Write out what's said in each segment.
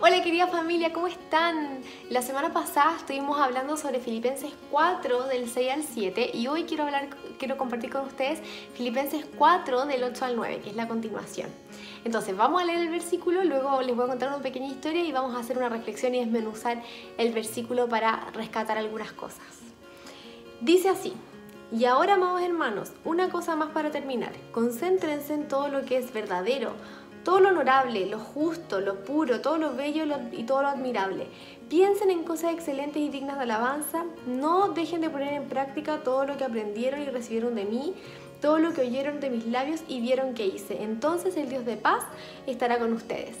Hola querida familia, ¿cómo están? La semana pasada estuvimos hablando sobre Filipenses 4 del 6 al 7 y hoy quiero hablar, quiero compartir con ustedes Filipenses 4 del 8 al 9, que es la continuación. Entonces, vamos a leer el versículo, luego les voy a contar una pequeña historia y vamos a hacer una reflexión y desmenuzar el versículo para rescatar algunas cosas. Dice así: Y ahora, amados hermanos, una cosa más para terminar. Concéntrense en todo lo que es verdadero todo lo honorable, lo justo, lo puro, todo lo bello y todo lo admirable. Piensen en cosas excelentes y dignas de alabanza. No dejen de poner en práctica todo lo que aprendieron y recibieron de mí, todo lo que oyeron de mis labios y vieron que hice. Entonces el Dios de paz estará con ustedes.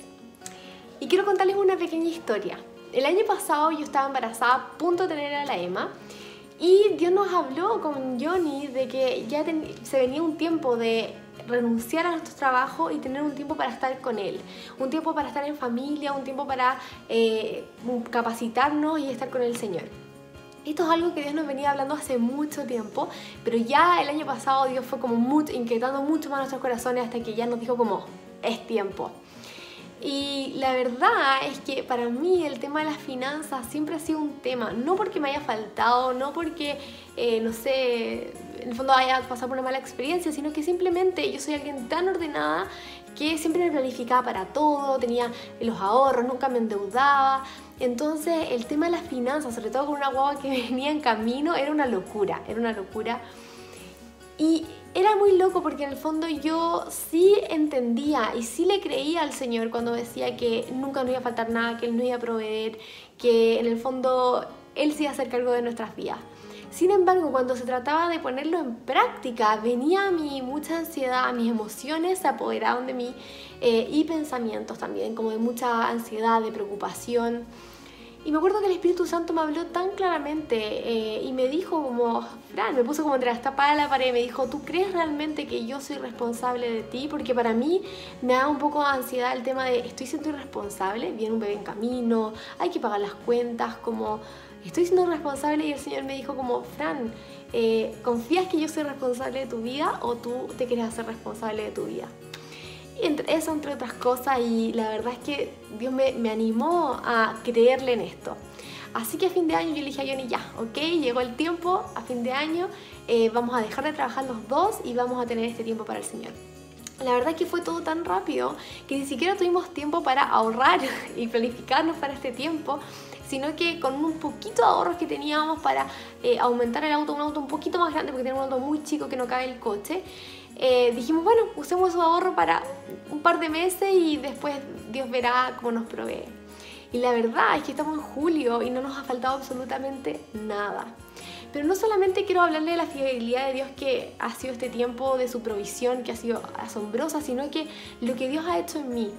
Y quiero contarles una pequeña historia. El año pasado yo estaba embarazada, a punto de tener a la Emma. Y Dios nos habló con Johnny de que ya se venía un tiempo de renunciar a nuestro trabajo y tener un tiempo para estar con Él, un tiempo para estar en familia, un tiempo para eh, capacitarnos y estar con el Señor. Esto es algo que Dios nos venía hablando hace mucho tiempo, pero ya el año pasado Dios fue como mucho, inquietando mucho más nuestros corazones hasta que ya nos dijo como, es tiempo. Y la verdad es que para mí el tema de las finanzas siempre ha sido un tema, no porque me haya faltado, no porque, eh, no sé, en el fondo haya pasado por una mala experiencia, sino que simplemente yo soy alguien tan ordenada que siempre me planificaba para todo, tenía los ahorros, nunca me endeudaba. Entonces el tema de las finanzas, sobre todo con una guagua que venía en camino, era una locura, era una locura. Y era muy loco porque en el fondo yo sí entendía y sí le creía al Señor cuando decía que nunca nos iba a faltar nada, que Él nos iba a proveer, que en el fondo Él sí iba a hacer cargo de nuestras vidas. Sin embargo, cuando se trataba de ponerlo en práctica, venía a mí mucha ansiedad, mis emociones se apoderaban de mí eh, y pensamientos también, como de mucha ansiedad, de preocupación. Y me acuerdo que el Espíritu Santo me habló tan claramente eh, y me dijo como, Fran, me puso como entre la tapada de la pared, me dijo, ¿tú crees realmente que yo soy responsable de ti? Porque para mí me da un poco de ansiedad el tema de, estoy siendo irresponsable, viene un bebé en camino, hay que pagar las cuentas, como, estoy siendo responsable y el Señor me dijo como, Fran, eh, ¿confías que yo soy responsable de tu vida o tú te quieres hacer responsable de tu vida? Entre, eso entre otras cosas y la verdad es que Dios me, me, animó a creerle en esto. Así que a fin de año yo le dije a Johnny ya, ok, llegó el tiempo, a fin de año eh, vamos a dejar de trabajar los dos y vamos a tener este tiempo para el Señor. La verdad es que fue todo tan rápido que ni siquiera tuvimos tiempo para ahorrar y planificarnos para este tiempo, sino que con un poquito de ahorros que teníamos para eh, aumentar el auto, un auto un poquito más grande porque tenemos un auto muy chico que no cabe el coche, eh, dijimos, bueno, usemos su ahorro para un par de meses y después Dios verá cómo nos provee. Y la verdad es que estamos en julio y no nos ha faltado absolutamente nada. Pero no solamente quiero hablarle de la fidelidad de Dios que ha sido este tiempo de su provisión, que ha sido asombrosa, sino que lo que Dios ha hecho en mí,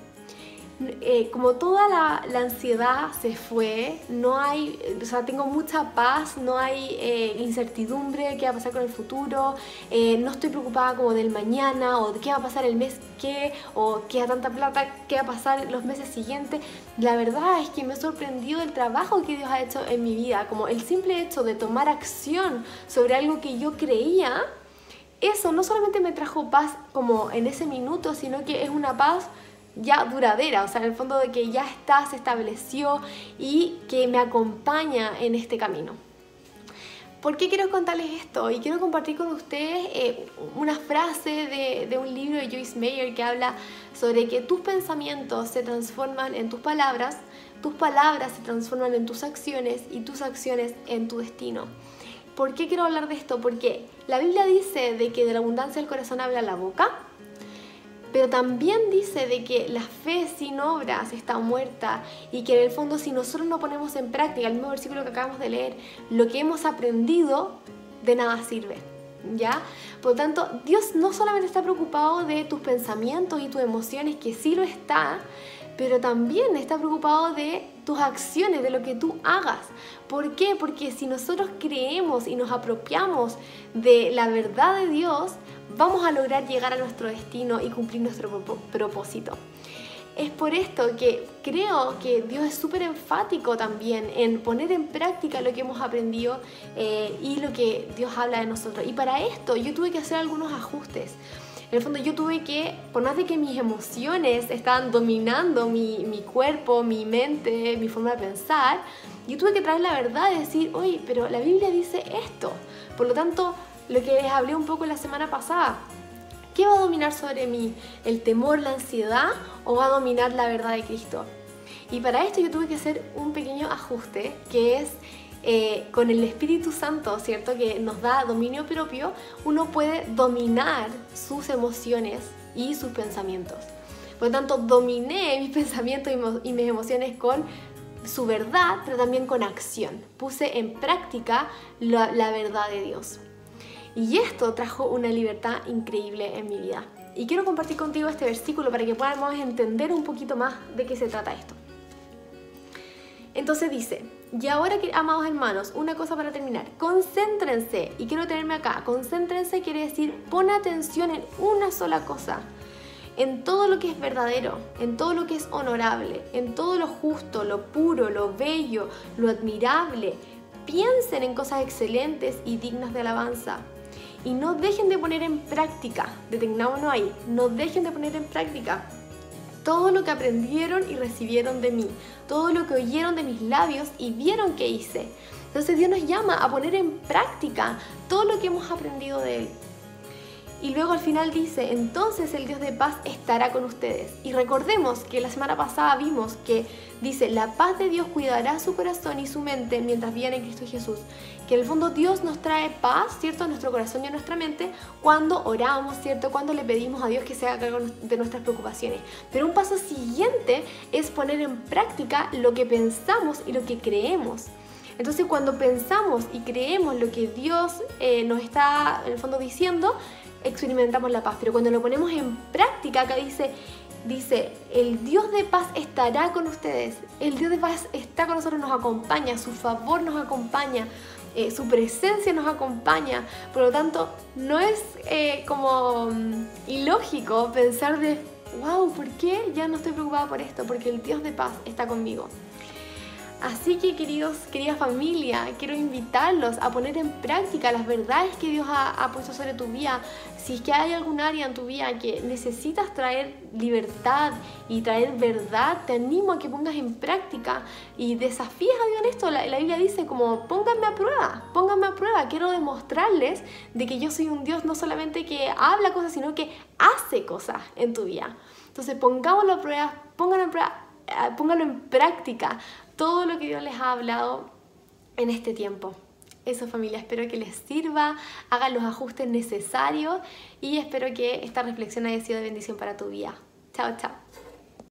eh, como toda la, ansiedad se fue, no hay, o sea, tengo mucha paz, no hay eh, incertidumbre, qué va a pasar con el futuro, eh, no estoy preocupada como del mañana o de qué va a pasar el mes que, o qué a tanta plata, qué va a pasar los meses siguientes. La verdad es que me he sorprendido el trabajo que Dios ha hecho en mi vida, como el simple hecho de tomar acción sobre algo que yo creía, eso no solamente me trajo paz como en ese minuto, sino que es una paz ya duradera, o sea, en el fondo de que ya está, se estableció y que me acompaña en este camino. ¿Por qué quiero contarles esto? Y quiero compartir con ustedes eh, una frase de, un libro de Joyce Meyer que habla sobre que tus pensamientos se transforman en tus palabras, tus palabras se transforman en tus acciones y tus acciones en tu destino. ¿Por qué quiero hablar de esto? Porque la Biblia dice de que de la abundancia del corazón habla la boca, pero también dice de que la fe sin obras está muerta y que en el fondo si nosotros no ponemos en práctica el mismo versículo que acabamos de leer, lo que hemos aprendido de nada sirve. ¿Ya? Por lo tanto, Dios no solamente está preocupado de tus pensamientos y tus emociones, que sí lo está, pero también está preocupado de tus acciones, de lo que tú hagas. ¿Por qué? Porque si nosotros creemos y nos apropiamos de la verdad de Dios, vamos a lograr llegar a nuestro destino y cumplir nuestro propósito. Es por esto que creo que Dios es súper enfático también en poner en práctica lo que hemos aprendido eh, y lo que Dios habla de nosotros. Y para esto yo tuve que hacer algunos ajustes. En el fondo yo tuve que, por más de que mis emociones estaban dominando mi, mi cuerpo, mi mente, mi forma de pensar, yo tuve que traer la verdad y decir, oye, pero la Biblia dice esto. Por lo tanto, lo que les hablé un poco la semana pasada, ¿qué va a dominar sobre mí? ¿El temor, la ansiedad o va a dominar la verdad de Cristo? Y para esto yo tuve que hacer un pequeño ajuste, que es eh, con el Espíritu Santo, ¿cierto? Que nos da dominio propio, uno puede dominar sus emociones y sus pensamientos. Por lo tanto, dominé mis pensamientos y mis emociones con su verdad, pero también con acción. Puse en práctica la, la verdad de Dios. Y esto trajo una libertad increíble en mi vida. Y quiero compartir contigo este versículo para que podamos entender un poquito más de qué se trata esto. Entonces dice, y ahora, amados hermanos, una cosa para terminar, concéntrense, y quiero tenerme acá, concéntrense quiere decir pon atención en una sola cosa, en todo lo que es verdadero, en todo lo que es honorable, en todo lo justo, lo puro, lo bello, lo admirable. Piensen en cosas excelentes y dignas de alabanza. Y no dejen de poner en práctica, detengámonos ahí, no dejen de poner en práctica todo lo que aprendieron y recibieron de mí, todo lo que oyeron de mis labios y vieron que hice. Entonces Dios nos llama a poner en práctica todo lo que hemos aprendido de Él. Y luego al final dice, entonces el Dios de paz estará con ustedes. Y recordemos que la semana pasada vimos que dice, la paz de Dios cuidará su corazón y su mente mientras viene en Cristo Jesús. Que en el fondo Dios nos trae paz, ¿cierto? A nuestro corazón y a nuestra mente cuando oramos, ¿cierto? Cuando le pedimos a Dios que se haga cargo de nuestras preocupaciones. Pero un paso siguiente es poner en práctica lo que pensamos y lo que creemos. Entonces cuando pensamos y creemos lo que Dios eh, nos está en el fondo diciendo, experimentamos la paz. Pero cuando lo ponemos en práctica, acá dice, dice, el Dios de paz estará con ustedes. El Dios de paz está con nosotros, nos acompaña, su favor nos acompaña. Eh, su presencia nos acompaña, por lo tanto no es eh, como mm, ilógico pensar de, wow, ¿por qué ya no estoy preocupada por esto? Porque el Dios de paz está conmigo. Así que queridos, querida familia, quiero invitarlos a poner en práctica las verdades que Dios ha, puesto sobre tu vida. Si es que hay algún área en tu vida que necesitas traer libertad y traer verdad, te animo a que pongas en práctica y desafíes a Dios en esto. La, la Biblia dice como, pónganme a prueba, pónganme a prueba. Quiero demostrarles de que yo soy un Dios no solamente que habla cosas, sino que hace cosas en tu vida. Entonces pongámoslo a prueba, pónganlo en prueba póngalo en práctica todo lo que Dios les ha hablado en este tiempo. Eso familia, espero que les sirva, hagan los ajustes necesarios y espero que esta reflexión haya sido de bendición para tu vida. Chao, chao.